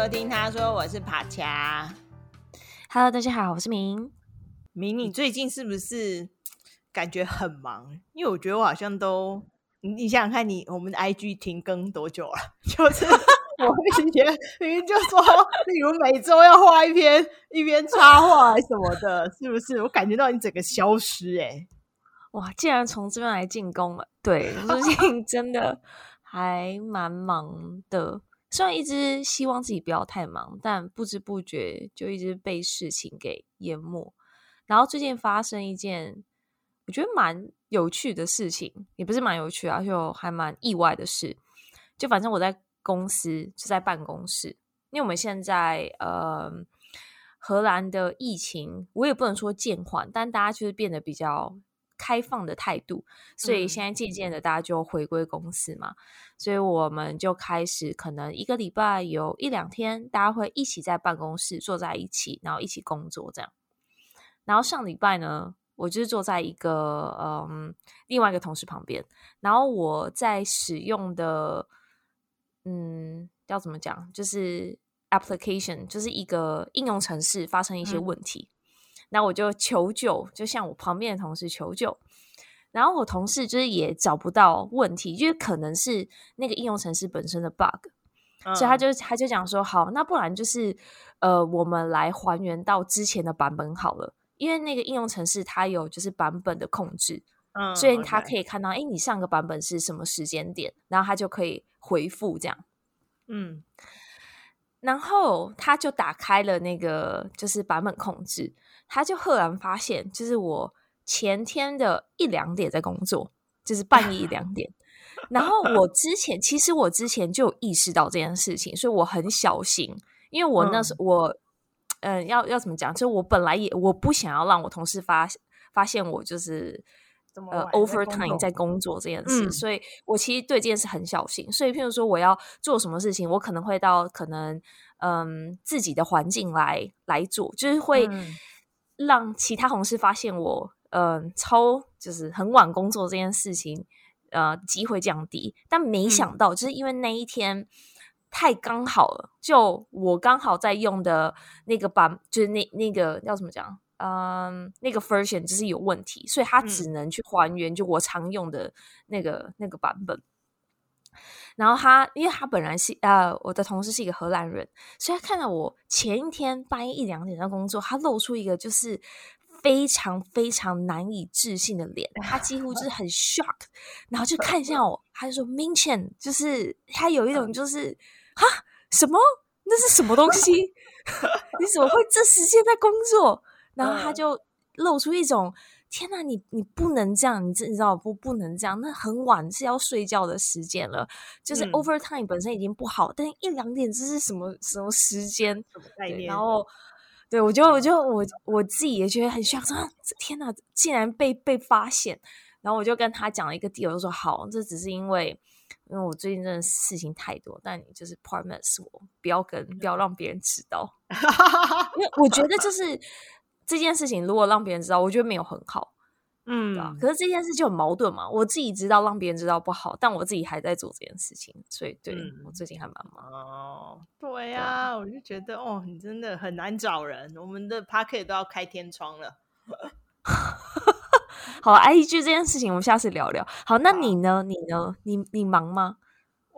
收听。他说我是帕恰。Hello，大家好，我是明。明，你最近是不是感觉很忙？因为我觉得我好像都……你想想看你，你我们的 IG 停更多久了？就是我以前 明明就说，例如每周要画一篇一篇插画什么的，是不是？我感觉到你整个消失哎、欸！哇，竟然从这边来进攻了。对，最近真的还蛮忙的。虽然一直希望自己不要太忙，但不知不觉就一直被事情给淹没。然后最近发生一件我觉得蛮有趣的事情，也不是蛮有趣啊，就还蛮意外的事。就反正我在公司，就在办公室，因为我们现在呃荷兰的疫情，我也不能说渐缓，但大家就是变得比较。开放的态度，所以现在渐渐的大家就回归公司嘛，嗯、所以我们就开始可能一个礼拜有一两天，大家会一起在办公室坐在一起，然后一起工作这样。然后上礼拜呢，我就是坐在一个嗯另外一个同事旁边，然后我在使用的嗯要怎么讲，就是 application 就是一个应用程式发生一些问题。嗯那我就求救，就向我旁边的同事求救，然后我同事就是也找不到问题，就是可能是那个应用程式本身的 bug，嗯，所以他就他就讲说，好，那不然就是呃，我们来还原到之前的版本好了，因为那个应用程式它有就是版本的控制，嗯，所以他可以看到，哎，你上个版本是什么时间点，然后他就可以回复这样，嗯，然后他就打开了那个就是版本控制。他就赫然发现，就是我前天的一两点在工作，就是半夜一两点。然后我 之前，其实我之前就有意识到这件事情，所以我很小心，因为我那时、嗯、我，嗯、呃，要要怎么讲？就我本来也我不想要让我同事发发现我就是呃 overtime 在工作这件事、嗯，所以我其实对这件事很小心。所以，譬如说我要做什么事情，我可能会到可能嗯自己的环境来来做，就是会。嗯让其他同事发现我，嗯、呃，超就是很晚工作这件事情，呃，机会降低。但没想到，就是因为那一天太刚好了，就我刚好在用的那个版，就是那那个要怎么讲，嗯、呃，那个 version 就是有问题，所以他只能去还原就我常用的那个那个版本。然后他，因为他本来是呃，我的同事是一个荷兰人，所以他看到我前一天半夜一两点在工作，他露出一个就是非常非常难以置信的脸，他几乎就是很 shock，然后就看向我，他就说 Minchen，，就是他有一种就是哈什么那是什么东西？你怎么会这时间在工作？然后他就露出一种。天呐，你你不能这样，你知你知道不？不能这样，那很晚是要睡觉的时间了。就是 overtime 本身已经不好，嗯、但一两点这是什么什么时间？什么概念？然后，对我就我就我我自己也觉得很像，说天呐，竟然被被发现。然后我就跟他讲了一个 deal，我就说好，这只是因为因为我最近真的事情太多，但你就是 promise 我不要跟不要让别人知道，因为我觉得就是。这件事情如果让别人知道，我觉得没有很好，嗯，可是这件事就很矛盾嘛。我自己知道让别人知道不好，但我自己还在做这件事情，所以对、嗯、我最近还蛮忙。哦，对呀、啊，我就觉得哦，你真的很难找人。我们的 Podcast 都要开天窗了。好，IG 这件事情我们下次聊聊。好，那你呢？你呢？你你忙吗？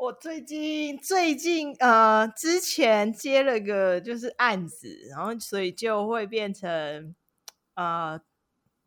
我最近最近呃，之前接了个就是案子，然后所以就会变成呃，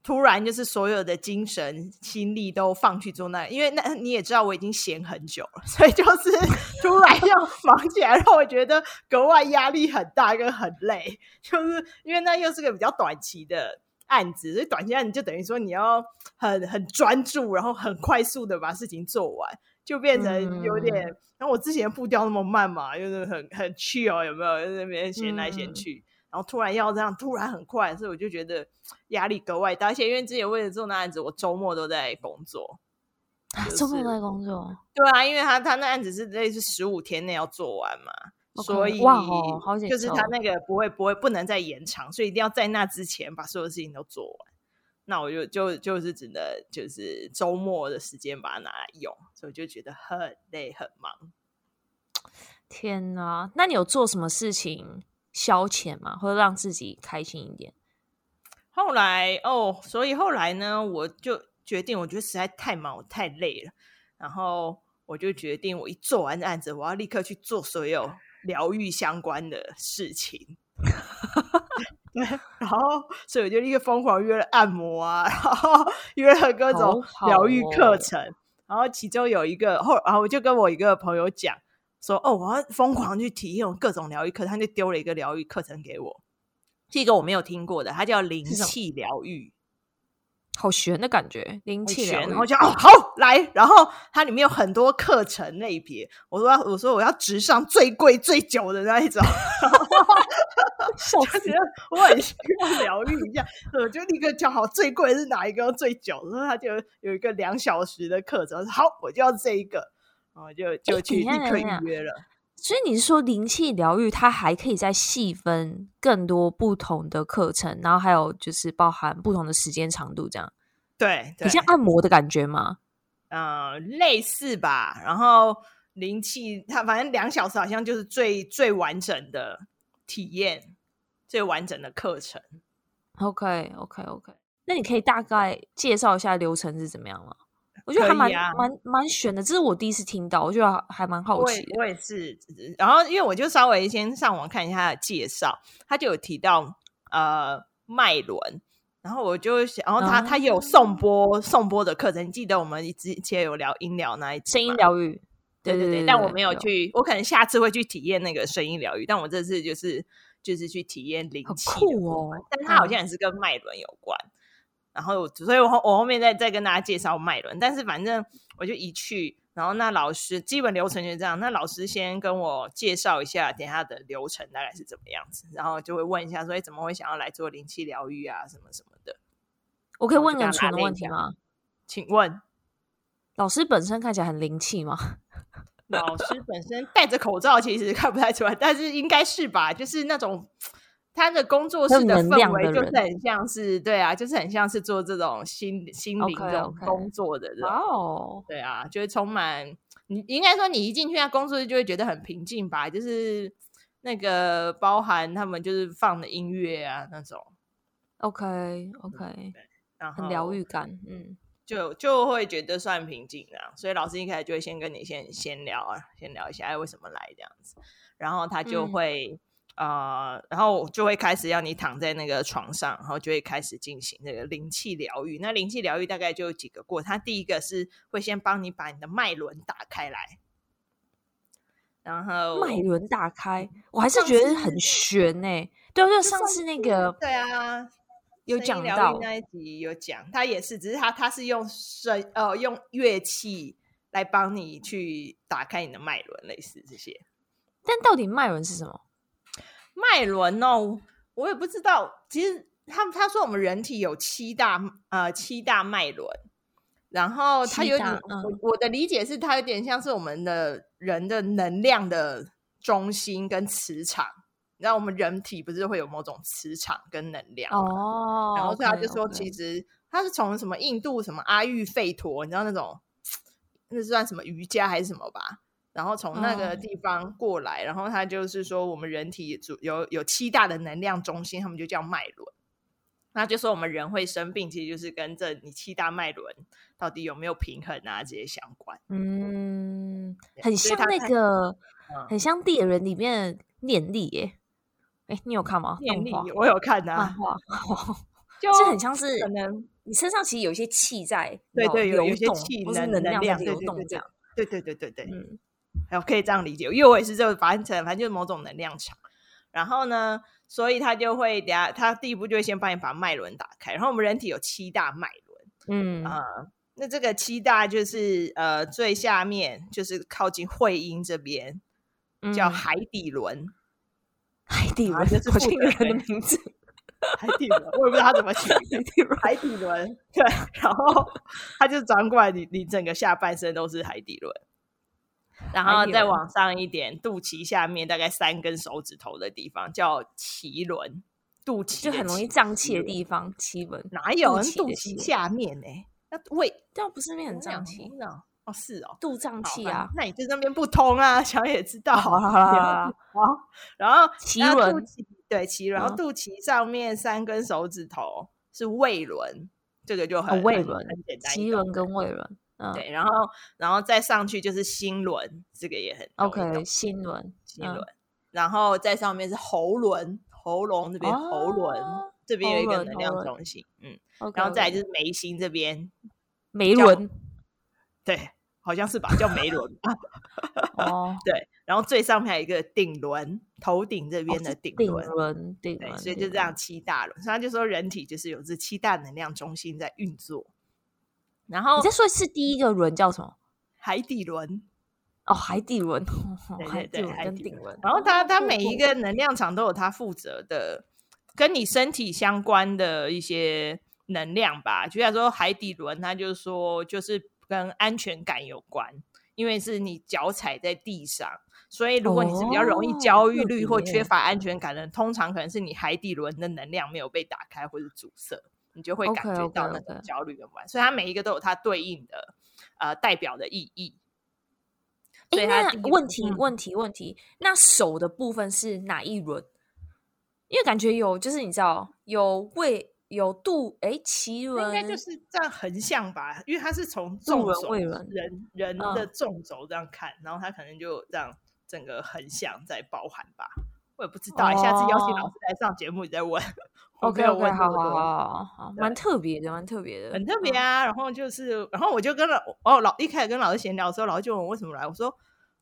突然就是所有的精神心力都放去做那，因为那你也知道我已经闲很久了，所以就是 突然要忙起来，让我觉得格外压力很大跟很累，就是因为那又是个比较短期的案子，所以短期案子就等于说你要很很专注，然后很快速的把事情做完。就变成有点，然后我之前步调那么慢嘛，就是很很 chill，有没有？在那边闲来闲去，然后突然要这样，突然很快，所以我就觉得压力格外大。而且因为之前为了做那案子，我周末都在工作，周末都在工作。对啊，因为他他那案子是类似十五天内要做完嘛所以哇哦，好紧，就是他那个不会不会不能再延长，所以一定要在那之前把所有事情都做完。那我就就就是只能就是周末的时间把它拿来用，所以我就觉得很累很忙。天哪！那你有做什么事情消遣吗？或者让自己开心一点？后来哦，所以后来呢，我就决定，我觉得实在太忙，我太累了，然后我就决定，我一做完案子，我要立刻去做所有疗愈相关的事情。对，然后所以我就立刻疯狂约了按摩啊，然后 约了各种疗愈课程，哦、然后其中有一个后，然后我就跟我一个朋友讲说，哦，我要疯狂去体验各种疗愈课，他就丢了一个疗愈课程给我。是一个我没有听过的，它叫灵气疗愈，好玄的感觉。灵气疗愈，然后就哦好来，然后它里面有很多课程类别。我说我说我要直上最贵最久的那一种，我觉得我很需要疗愈一下，我就立刻叫好最贵是哪一个最久。然后他就有一个两小时的课程，好我就要这一个，然后就就去立刻预约了。所以你是说灵气疗愈，它还可以再细分更多不同的课程，然后还有就是包含不同的时间长度，这样？对，你像按摩的感觉吗？呃，类似吧。然后灵气，它反正两小时好像就是最最完整的体验，最完整的课程。OK，OK，OK。那你可以大概介绍一下流程是怎么样吗？我觉得还蛮、啊、蛮蛮玄的，这是我第一次听到，我觉得还蛮好奇的。我也，我也是，然后因为我就稍微先上网看一下他的介绍，他就有提到呃脉轮，然后我就想，然后他、嗯、他也有送播送播的课程，你记得我们之前有聊音疗那一集声音疗愈，对对对，对对对，但我没有去，有我可能下次会去体验那个声音疗愈，但我这次就是就是去体验灵气，酷哦，但是他好像也是跟脉轮有关。嗯然后，所以我后我后面再再跟大家介绍脉轮，但是反正我就一去，然后那老师基本流程就是这样，那老师先跟我介绍一下，等下的流程大概是怎么样子，然后就会问一下，说怎么会想要来做灵气疗愈啊，什么什么的。我可以问个蠢的问题吗？请问，老师本身看起来很灵气吗？老师本身戴着口罩，其实看不太出来，但是应该是吧，就是那种。他的工作室的氛围就是很像是，对啊，就是很像是做这种心心灵这种工作的人哦，对啊，就是充满你应该说你一进去那工作室就会觉得很平静吧，就是那个包含他们就是放的音乐啊那种，OK OK，然后很疗愈感，嗯，就就会觉得算平静啊，所以老师一开始就会先跟你先先聊啊，先聊一下哎为什么来这样子，然后他就会。嗯啊、呃，然后就会开始要你躺在那个床上，然后就会开始进行那个灵气疗愈。那灵气疗愈大概就有几个过程，它第一个是会先帮你把你的脉轮打开来，然后脉轮打开，我还是觉得很玄呢、欸。对，就上次那个，对啊，有讲到那一集有讲，他也是，只是他他是用声呃用乐器来帮你去打开你的脉轮，类似这些。但到底脉轮是什么？脉轮哦，我也不知道。其实他他说我们人体有七大呃七大脉轮，然后他有点，嗯、我我的理解是它有点像是我们的人的能量的中心跟磁场。你知道我们人体不是会有某种磁场跟能量哦？然后他就说，其实他是从什么印度什么阿育吠陀，你知道那种那算什么瑜伽还是什么吧？然后从那个地方过来，嗯、然后他就是说，我们人体主有有七大的能量中心，他们就叫脉轮。那就说我们人会生病，其实就是跟这你七大脉轮到底有没有平衡啊这些相关。嗯，很像那个，嗯、很像猎人里面念力耶。哎，你有看吗？念力我有看啊，画 就是很像是可能你身上其实有一些气在，对对，有一些气能能量在流动这样。对对对对对，嗯。还可以这样理解，因为我也是这个反正反正就是某种能量场，然后呢，所以他就会等下，他第一步就会先帮你把脉轮打开。然后我们人体有七大脉轮，嗯啊、呃，那这个七大就是呃最下面就是靠近会阴这边，叫海底轮。海底轮就是附近人的名字，海底轮我也不知道他怎么起海底轮。海底轮对，然后他就转过来你，你你整个下半身都是海底轮。然后再往上一点，肚脐下面大概三根手指头的地方叫脐轮，肚脐就很容易胀气的地方。脐轮哪有人肚脐下面呢？那胃这不是那很胀气？哦，是哦，肚胀气啊。那你就那边不通啊，小也知道。哦、好，好，好，然后脐轮，对，脐轮，然后肚脐上面三根手指头是胃轮，这个就很胃轮，很简单。脐轮跟胃轮。嗯、对，然后，然后再上去就是心轮，这个也很 OK。心轮，心轮、嗯，然后再上面是喉轮，喉咙这边、哦、喉轮这边有一个能量中心，嗯然后再来就是眉心这边，眉轮，对，好像是吧，叫梅轮哦，对，然后最上面还有一个顶轮，头顶这边的顶轮，哦、顶轮，对，所以就这样七大轮，所以他就说人体就是有这七大能量中心在运作。然后你再说是第一个轮叫什么？海底轮哦，海底轮，对对对，海底轮。然后它它每一个能量场都有它负责的，跟你身体相关的一些能量吧。就像说海底轮，它就是说就是跟安全感有关，因为是你脚踩在地上，所以如果你是比较容易焦虑虑或缺乏安全感的人，通常可能是你海底轮的能量没有被打开或者阻塞。你就会感觉到那种焦虑跟不安，所以它每一个都有它对应的呃代表的意义。所以那问题问题问题，那手的部分是哪一轮？因为感觉有，就是你知道有胃有度，哎，奇轮应该就是这样横向吧？因为它是从纵轴人人的纵轴这样看，嗯，然后它可能就这样整个横向在包含吧。我也不知道，哦，下次邀请老师来上节目，你再问。OK OK，好好好好，蛮特别的，蛮特别的，很特别啊。嗯、然后就是，然后我就跟老哦老一开始跟老师闲聊的时候，老师就问我为什么来。我说，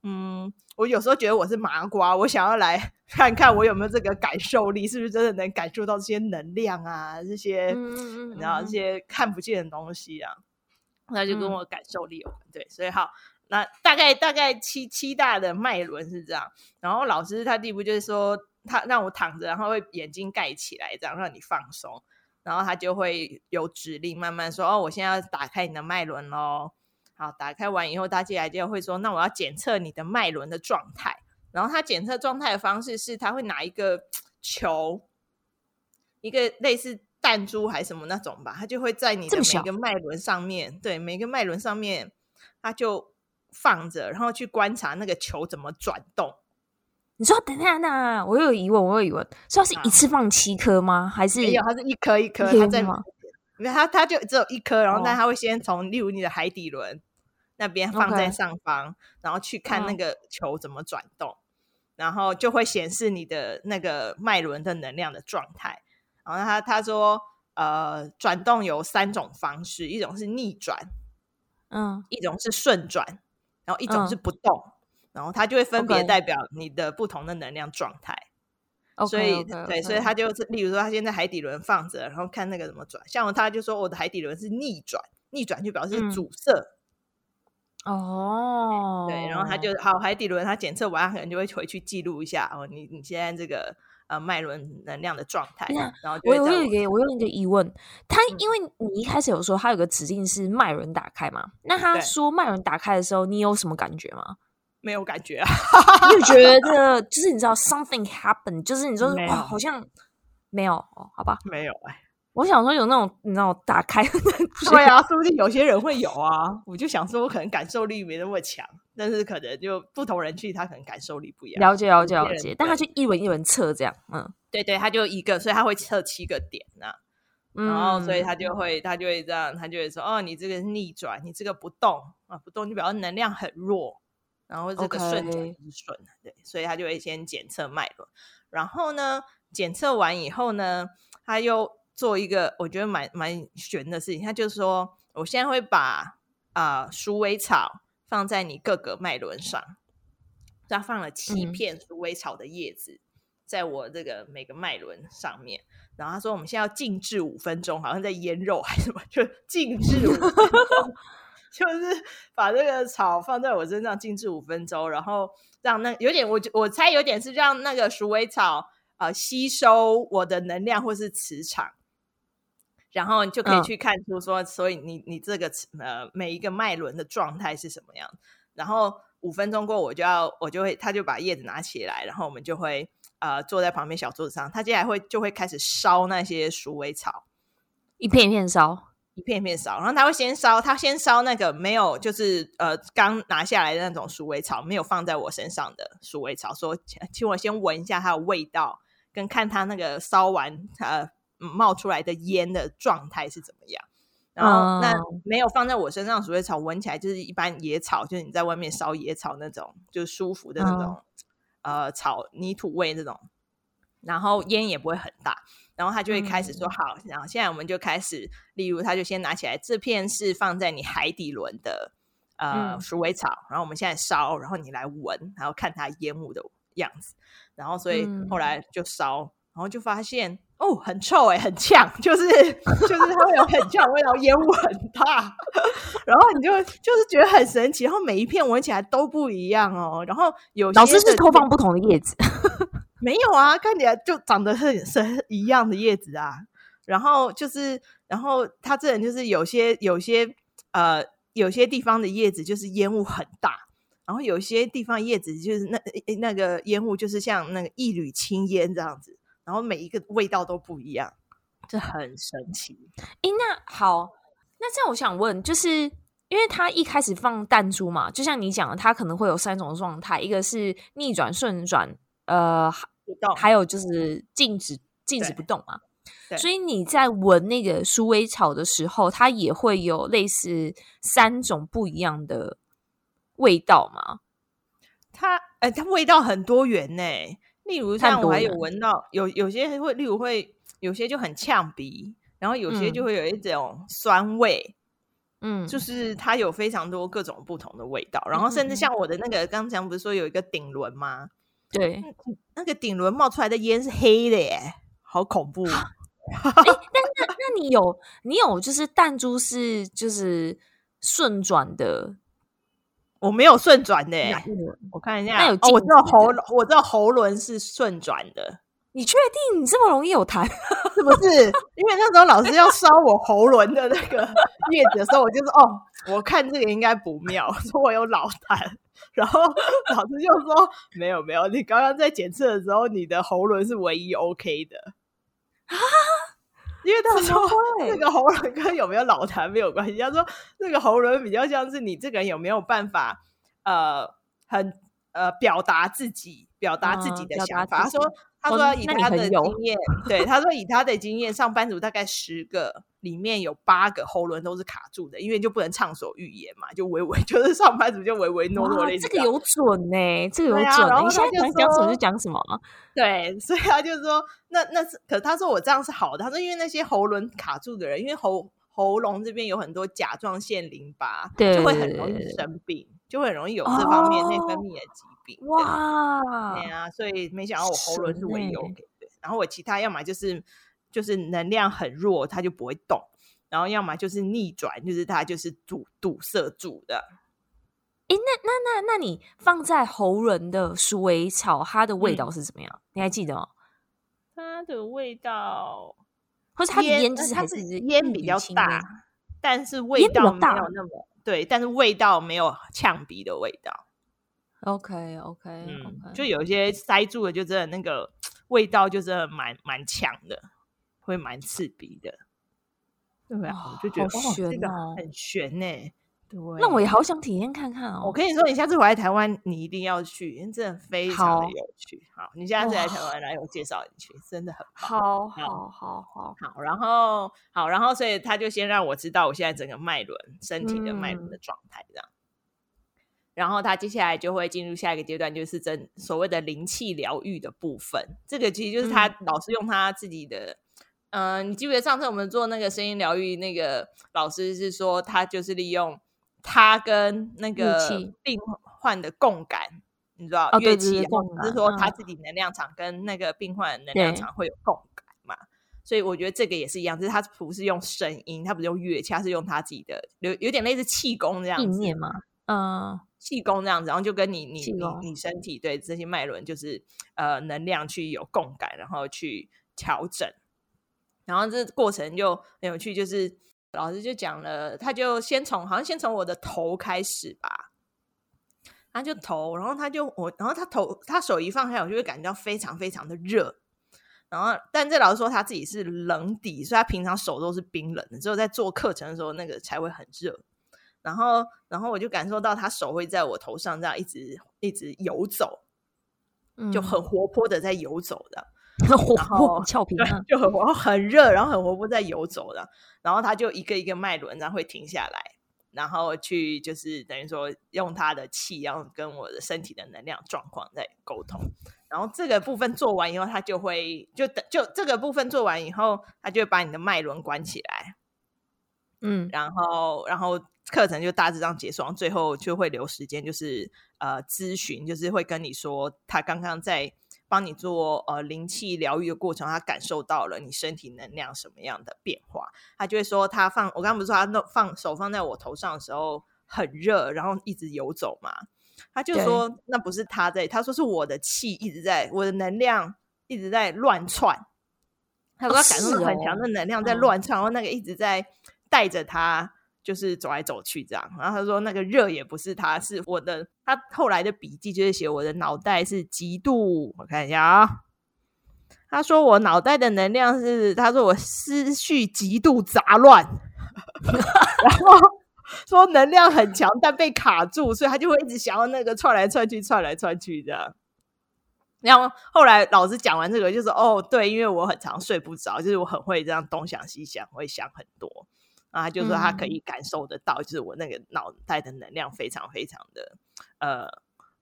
嗯，我有时候觉得我是麻瓜，我想要来 看看我有没有这个感受力，是不是真的能感受到这些能量啊，这些你知道这些看不见的东西啊。那就跟我感受力有关，对，所以好。那大概大概七七大的脉轮是这样，然后老师他第一步就是说，他让我躺着，然后会眼睛盖起来，这样让你放松，然后他就会有指令，慢慢说，哦，我现在要打开你的脉轮喽。好，打开完以后，他接下来就会说，那我要检测你的脉轮的状态。然后他检测状态的方式是，他会拿一个球，一个类似弹珠还是什么那种吧，他就会在你的每个脉轮上面，对，每个脉轮上面，他就。放着，然后去观察那个球怎么转动。你说等下，那我有疑问，我有疑问，是要是一次放七颗吗？还是没有？它是一颗一颗，它在吗？因为它它就只有一颗，然后但它会先从例如你的海底轮那边放在上方.然后去看那个球怎么转动，oh. 然后就会显示你的那个脉轮的能量的状态。然后他他说，呃，转动有三种方式，一种是逆转，嗯，一种是顺转。然后一种是不动，嗯、然后它就会分别代表你的不同的能量状态。Okay. 所以 okay, okay, okay. 对，所以他就是，例如说，他现在海底轮放着，然后看那个怎么转。像他就说，我的海底轮是逆转，逆转就表示阻塞。哦、嗯，对，然后他就好，海底轮他检测完，他可能就会回去记录一下哦，你你现在这个。呃，脉轮能量的状态。然后我，我有一个，我有一个疑问。他因为你一开始有说他有个指令是脉轮打开嘛？嗯、那他说脉轮打开的时候，你有什么感觉吗？没有感觉啊。你有觉得就是你知道 something happen，就是你说哇，好像没有哦，好吧，没有哎。我想说有那种你知道打开，对啊，说不定有些人会有啊。我就想说，我可能感受力没那么强。但是可能就不同人去，他可能感受力不一样。了解了解了解，但他就一轮一轮测这样，嗯，对对，他就一个，所以他会测七个点呐、啊嗯，然后所以他就会他就会这样，他就会说，哦，你这个是逆转，你这个不动啊，不动就表示能量很弱，然后这个顺转是顺，okay. 对，所以他就会先检测脉轮，然后呢，检测完以后呢，他又做一个我觉得蛮蛮玄的事情，他就是说，我现在会把啊、呃、鼠尾草。放在你各个脉轮上，他放了七片鼠尾草的叶子，在我这个每个脉轮上面。然后他说：“我们现在要静置五分钟，好像在腌肉还是什么，就静置五分钟，就是把这个草放在我身上静置五分钟，然后让那有点我我猜有点是让那个鼠尾草呃吸收我的能量或是磁场。”然后你就可以去看出说，嗯、所以你你这个呃每一个脉轮的状态是什么样。然后五分钟过，我就要我就会，他就把叶子拿起来，然后我们就会呃坐在旁边小桌子上，他接下来会就会开始烧那些鼠尾草，一片一片烧。一片一片烧，然后他会先烧，他先烧那个没有，就是呃刚拿下来的那种鼠尾草，没有放在我身上的鼠尾草，说请我先闻一下它的味道，跟看它那个烧完呃冒出来的烟的状态是怎么样。然后那没有放在我身上的鼠尾草，闻起来就是一般野草，就是你在外面烧野草那种，就是舒服的那种呃草泥土味那种，然后烟也不会很大。然后他就会开始说好，然后现在我们就开始，例如他就先拿起来，这片是放在你海底轮的呃鼠尾草，然后我们现在烧，然后你来闻，然后看它烟雾的样子，然后所以后来就烧，然后就发现哦很臭哎，很呛，就是就是它会有很呛的味道，烟雾很大，然后你就就是觉得很神奇，然后每一片闻起来都不一样哦，然后有些老师是偷放不同的叶子。没有啊，看起来就长得很是一样的叶子啊。然后就是，然后他这人就是有些有些呃，有些地方的叶子就是烟雾很大，然后有些地方叶子就是那那个烟雾就是像那个一缕青烟这样子，然后每一个味道都不一样，这很神奇。诶，那好，那这样我想问，就是因为他一开始放弹珠嘛，就像你讲的，它可能会有三种状态，一个是逆转、顺转，呃。还有就是静止，静止不动嘛。所以你在闻那个鼠尾草的时候，它也会有类似三种不一样的味道吗？它，哎、欸，它味道很多元呢。例如像我还有闻到有有些会，例如会有些就很呛鼻，然后有些就会有一种酸味。嗯，就是它有非常多各种不同的味道。然后甚至像我的那个，刚才不是说有一个顶轮吗？对，那个顶轮冒出来的烟是黑的耶，好恐怖！哎、欸，但那那你有你有就是弹珠是就是顺转的，我没有顺转的耶，我看一下，那有、哦、我知道喉我知道喉轮是顺转的，你确定你这么容易有痰？是不是？因为那时候老师要烧我喉轮的那个 叶子的时候，我就说哦，我看这个应该不妙，说我有脑瘫。然后 老师就说：“没有没有，你刚刚在检测的时候，你的喉轮是唯一 OK 的啊，因为他说这个喉轮跟有没有脑痰没有关系。他说这个喉轮比较像是你这个人有没有办法呃很呃表达自己，表达自己的想法。嗯”他说。他说以他的经验，哦、对他说以他的经验，上班族大概十个里面有八个喉轮都是卡住的，因为就不能畅所欲言嘛，就唯唯 就是上班族就唯唯诺诺的。这个有准呢、欸，这个有准、欸。你现在想讲什么就讲什么。对，所以他就说那那是，可是他说我这样是好的。他说因为那些喉轮卡住的人，因为喉喉咙这边有很多甲状腺淋巴，对，就会很容易生病，就会很容易有这方面内分泌的疾病。哇，对啊，所以没想到我喉轮是唯一 OK 的，然后我其他要么就是就是能量很弱，它就不会动，然后要么就是逆转，就是它就是堵堵塞住的。哎，那那那那你放在喉轮的鼠尾草，它的味道是怎么样？嗯、你还记得吗？它的味道，或者它的烟就是还是烟比较大，但是味道没有那么对，但是味道没有呛鼻的味道。OK OK. 就有一些塞住的，就真的那个 味道，就是蛮蛮强的，会蛮刺鼻的。对啊，我就觉得好玄哦，这个很悬呢、欸。对，那我也好想体验看看哦。我跟你说，你下次回来台湾，你一定要去，因为真的非常的有趣。好，好，你下次来台湾来，我介绍你去，真的很好，好，好，好，好。然后，好，然后，所以他就先让我知道我现在整个脉轮、身体的脉轮的状态，这样。嗯然后他接下来就会进入下一个阶段，就是真所谓的灵气疗愈的部分。这个其实就是他老师用他自己的，嗯、呃，你记不记得上次我们做那个声音疗愈，那个老师是说他就是利用他跟那个病患的共感，你知道乐器，或者是说他自己能量场跟那个病患的能量场会有共感嘛？所以我觉得这个也是一样，就是他不是用声音，他不是用乐器，他是用他自己的有有点类似气功这样子嘛？嗯。气功这样子，然后就跟你你你你身体对这些脉轮就是呃能量去有共感，然后去调整，然后这过程就很有趣，就是老师就讲了，他就先从好像先从我的头开始吧，他就头，然后他就我，然后他头他手一放开，我就会感觉到非常非常的热，然后，但这老师说他自己是冷底，所以他平常手都是冰冷的，只有在做课程的时候那个才会很热。然后，然后我就感受到他手会在我头上这样一直一直游走，就很活泼的在游走的，很活泼俏皮，就很活很热，然后很活泼在游走的。然后他就一个一个脉轮，然后会停下来，然后去就是等于说用他的气，然后跟我的身体的能量状况在沟通。然后这个部分做完以后，他就会就等就这个部分做完以后，他就会把你的脉轮关起来，嗯，然后然后。课程就大致上结束，最后就会留时间，就是呃咨询，就是会跟你说他刚刚在帮你做呃灵气疗愈的过程，他感受到了你身体能量什么样的变化，他就会说他放我刚刚不是说他弄放手放在我头上的时候很热，然后一直游走嘛，他就说那不是他在，他说是我的气一直在，我的能量一直在乱窜，他说他感受到很强的能量在乱窜，然后那个一直在带着他。就是走来走去这样，然后他说那个热也不是他，是我的。他后来的笔记就是写我的脑袋是极度，我看一下啊。他说我脑袋的能量是，他说我思绪极度杂乱，然后说能量很强，但被卡住，所以他就会一直想要那个窜来窜去，窜来窜去这样。然后后来老师讲完这个，就是哦对，因为我很常睡不着，就是我很会这样东想西想，会想很多。啊，就是说他可以感受得到，嗯、就是我那个脑袋的能量非常非常的呃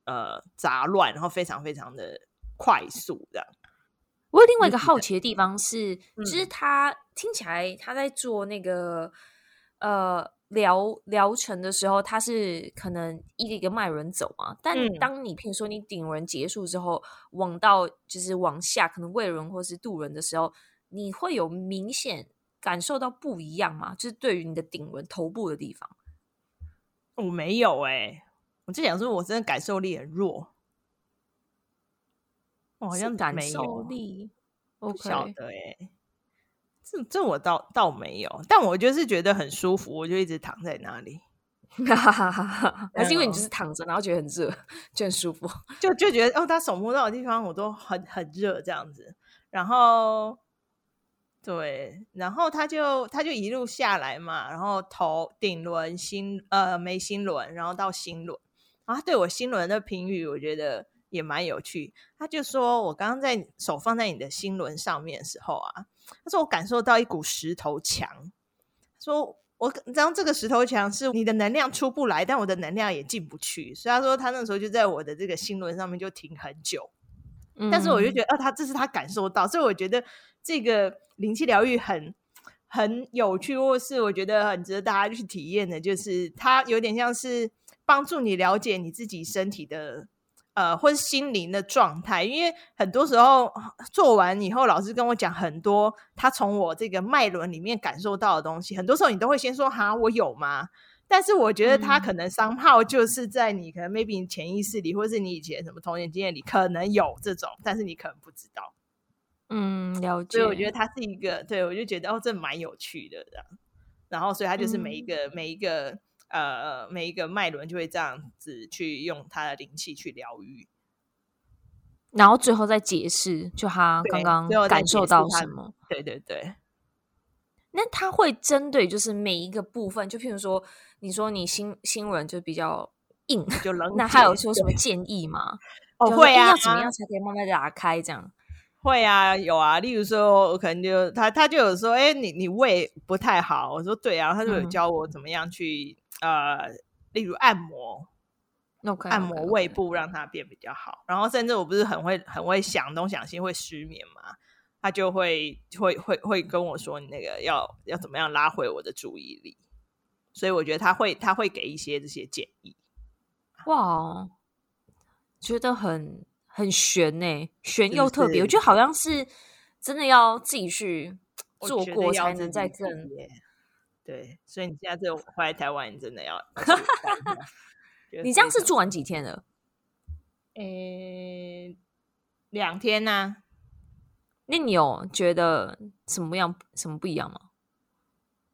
呃杂乱，然后非常非常的快速这样。我有另外一个好奇的地方是，嗯、就是他听起来他在做那个呃疗疗程的时候，他是可能一个一个脉轮走嘛。但当你譬如说你顶轮结束之后，往到就是往下，可能胃轮或是肚轮的时候，你会有明显。感受到不一样吗？就是对于你的顶轮头部的地方，我没有哎、欸，我就想说，我真的感受力很弱，我好像感受力不晓？得哎、欸，这这我倒倒没有，但我就是觉得很舒服，我就一直躺在那里，哈哈哈哈哈。还是因为你就是。躺着，然后觉得很热，就很舒服，就就觉得哦，他手摸到的地方我都很很热这样子，然后。对，然后他就他就一路下来嘛，然后头顶轮心呃眉心轮，然后到心轮，然后他对我心轮的评语，我觉得也蛮有趣。他就说我刚刚在手放在你的心轮上面的时候啊，他说我感受到一股石头墙，说我当这个石头墙是你的能量出不来，但我的能量也进不去，所以他说他那时候就在我的这个心轮上面就停很久。但是我就觉得，哦，他这是他感受到，所以我觉得这个灵气疗愈很很有趣，或是我觉得很值得大家去体验的，就是它有点像是帮助你了解你自己身体的呃，或是心灵的状态。因为很多时候做完以后，老师跟我讲很多他从我这个脉轮里面感受到的东西，很多时候你都会先说：“哈，我有吗？”但是我觉得他可能 somehow 就是在你可能 maybe 潜意识里，或是你以前什么童年经验里，可能有这种，但是你可能不知道。嗯，了解。所以我觉得他是一个，对，我就觉得哦，这蛮有趣的这样。然后，所以他就是每一个、嗯、每一个呃每一个脉轮就会这样子去用他的灵气去疗愈，然后最后再解释，就他刚刚感受到什么？对对对。那他会针对就是每一个部分，就譬如说，你说你新新闻就比较硬，就 冷。那他有说什么建议吗？哦，会啊，要怎么样才可以慢慢打开？这样会啊，有啊。例如说，我可能就他他就有说，哎，你你胃不太好。我说对啊，他就有教我怎么样去、嗯、呃，例如按摩，okay, 按摩胃部让它变比较好。Okay, okay. 然后甚至我不是很会很会想东想西，会失眠嘛。他就会会会会跟我说，你那个要要怎么样拉回我的注意力，所以我觉得他会他会给一些这些建议。哇，觉得很很悬呢，悬又特别。是是我觉得好像是真的要自己去做过才能再更。对，所以你现在这回来台湾，你真的要。你这样是住完几天了？诶，两天呢、啊。那你有觉得什么样什么不一样吗？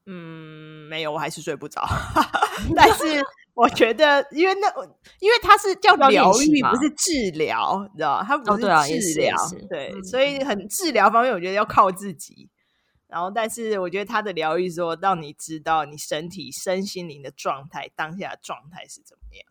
嗯，没有，我还是睡不着。但是我觉得，因为那，因为它是叫疗愈，不是治疗，你知道它不是治疗，哦，对，所以很治疗方面，我觉得要靠自己。然后，但是我觉得他的疗愈说，让你知道你身体、身心灵的状态，当下的状态是怎么样。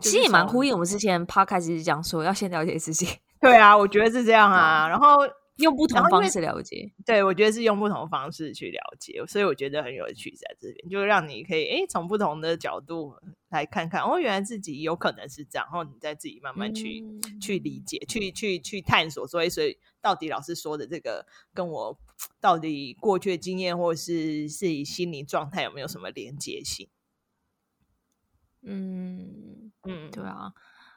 其实也蛮呼应我们之前 podcast 讲说，要先了解自己。对啊，我觉得是这样啊。然后用不同方式了解，对，我觉得是用不同方式去了解，所以我觉得很有趣，在这边就让你可以诶从不同的角度来看看，哦，原来自己有可能是这样，然后你再自己慢慢去、嗯、去理解，去去去探索，所以所以。到底老师说的这个跟我到底过去的经验或者是自己心理状态有没有什么连接性？嗯嗯，对啊，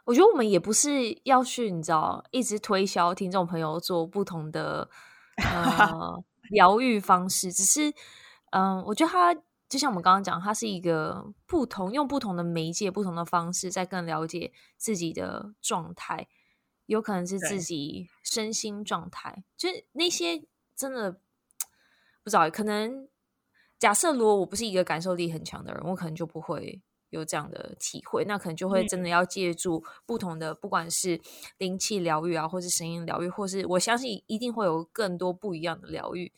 我觉得我们也不是要去你知道一直推销听众朋友做不同的呃 疗愈方式，只是嗯、呃，我觉得他就像我们刚刚讲，它是一个不同用不同的媒介、不同的方式，在更了解自己的状态。有可能是自己身心状态，就是那些真的不知道。可能假设如果我不是一个感受力很强的人，我可能就不会有这样的体会。那可能就会真的要借助不同的，嗯、不管是灵气疗愈啊，或是声音疗愈，或是我相信一定会有更多不一样的疗愈，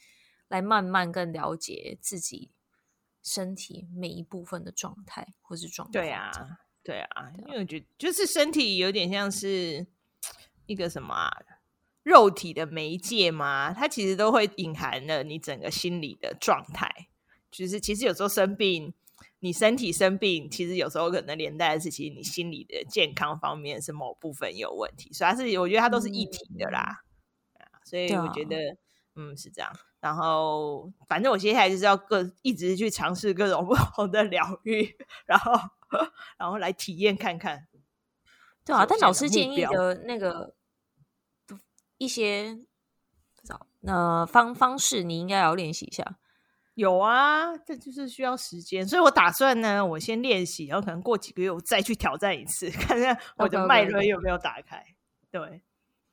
来慢慢更了解自己身体每一部分的状态或是状态。对啊，对啊，因为我觉得就是身体有点像是。一个什么啊，肉体的媒介嘛，它其实都会隐含了你整个心理的状态。就是其实有时候生病，你身体生病，其实有时候可能连带的是，其实你心理的健康方面是某部分有问题。所以它是，我觉得它都是一体的啦。嗯、所以我觉得，嗯，是这样。然后，反正我接下来就是要各一直去尝试各种 不同的疗愈，然后 然后来体验看看。对啊，但老师建议的那个。一些方方式，你应该要练习一下。有啊，这就是需要时间，所以我打算呢，我先练习，然后可能过几个月我再去挑战一次，看看我的脉轮有没有打开。对，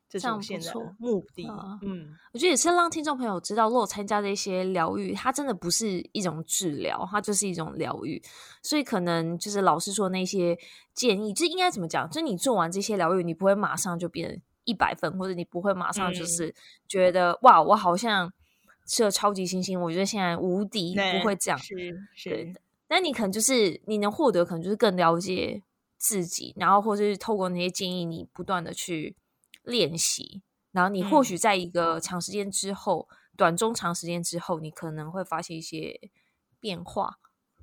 这是我现在的目的。嗯，我觉得也是让听众朋友知道，如果参加这些疗愈，它真的不是一种治疗，它就是一种疗愈。所以可能就是老师说那些建议，这应该怎么讲？就你做完这些疗愈，你不会马上就变。一百分，或者你不会马上就是觉得、嗯、哇，我好像是个超级星星，我觉得现在无敌，不会这样。是是的，但你可能就是你能获得，可能就是更了解自己，然后或者是透过那些建议，你不断的去练习，然后你或许在一个长时间之后，嗯、短中长时间之后，你可能会发现一些变化。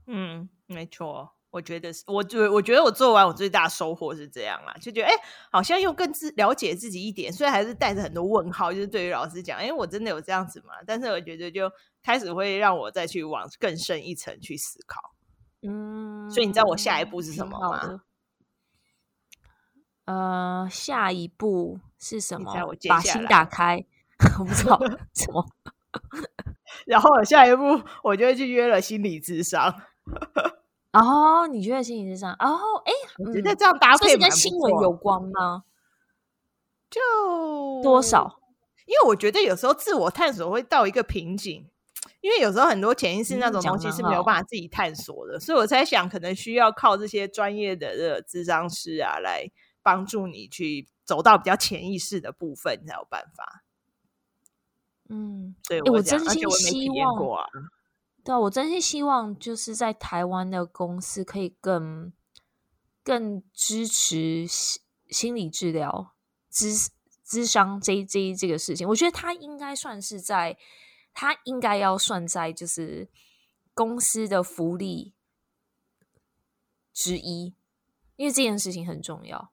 嗯，没错。我觉得是，我觉我觉得我做完我最大的收获是这样啦，就觉得哎、欸，好像又更自了解自己一点，虽然还是带着很多问号，就是对于老师讲，哎、欸，我真的有这样子吗？但是我觉得就开始会让我再去往更深一层去思考。嗯，所以你知道我下一步是什么吗？呃，下一步是什么？我把心打开，我不知道 什么。然后下一步我就会去约了心理智商。哦，你觉得心理咨商？哦，哎，我觉得这样搭配、嗯、跟新闻有关吗？就多少？因为我觉得有时候自我探索会到一个瓶颈，因为有时候很多潜意识那种东西是没有办法自己探索的，所以我在想，可能需要靠这些专业的这个咨商师啊，来帮助你去走到比较潜意识的部分，才有办法。嗯，对我，我真心希望。对啊，我真心希望就是在台湾的公司可以更更支持心心理治疗、咨咨商这这这个事情。我觉得他应该算是在，他应该要算在就是公司的福利之一，因为这件事情很重要。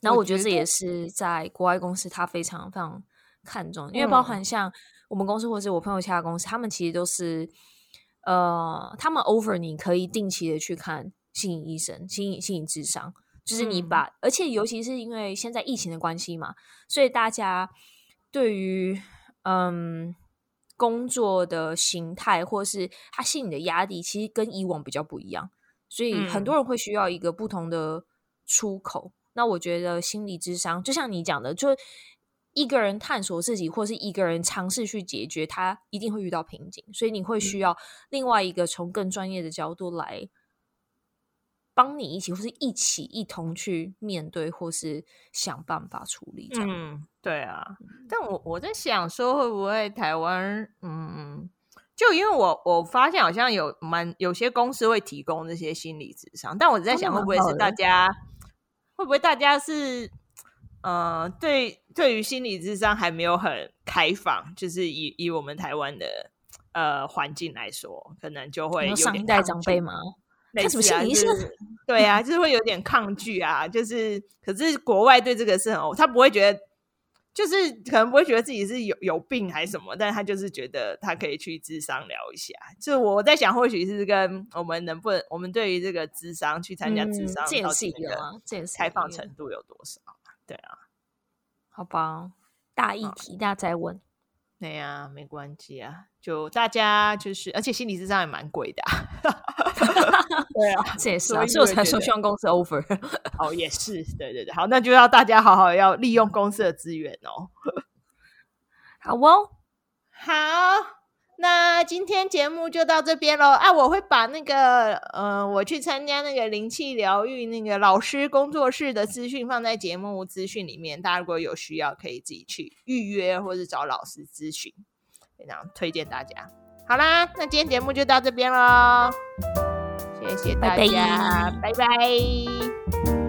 然后我觉得这也是在国外公司他非常非常看重，因为包含像。我们公司或是我朋友其他公司，他们其实都是，呃，他们 offer 你可以定期的去看心理医生、心理心理智商，就是你把，嗯、而且尤其是因为现在疫情的关系嘛，所以大家对于嗯工作的形态或是他心理的压力，其实跟以往比较不一样，所以很多人会需要一个不同的出口。嗯、那我觉得心理智商就像你讲的，就。一个人探索自己，或是一个人尝试去解决，他一定会遇到瓶颈，所以你会需要另外一个从更专业的角度来帮你一起，或是一起一同去面对，或是想办法处理。这样，嗯，对啊。但我我在想说，会不会台湾，嗯，就因为我我发现好像有蛮有些公司会提供这些心理智商，但我在想，会不会是大家，会不会大家是。呃，对，对于心理智商还没有很开放，就是以以我们台湾的呃环境来说，可能就会上一代长辈吗？看什么心理医生？对啊，就是会有点抗拒啊。就是，可是国外对这个是很，他不会觉得，就是可能不会觉得自己是有有病还是什么，但他就是觉得他可以去智商聊一下。就我在想，或许是跟我们能不能，我们对于这个智商去参加智商，这也是一个开放程度有多少？对啊，好吧，大议题大家再问。对呀、啊，没关系啊，就大家就是，而且心理智商也蛮贵的、啊。对啊，这也是啊，所以我才说希望公司 over。哦，也是，对对对，好，那就要大家好好要利用公司的资源哦。好哦，好。那今天节目就到这边喽啊！我会把那个呃，我去参加那个灵气疗愈那个老师工作室的资讯放在节目资讯里面，大家如果有需要可以自己去预约或者找老师咨询，非常推荐大家。好啦，那今天节目就到这边喽，谢谢大家，拜拜。拜拜。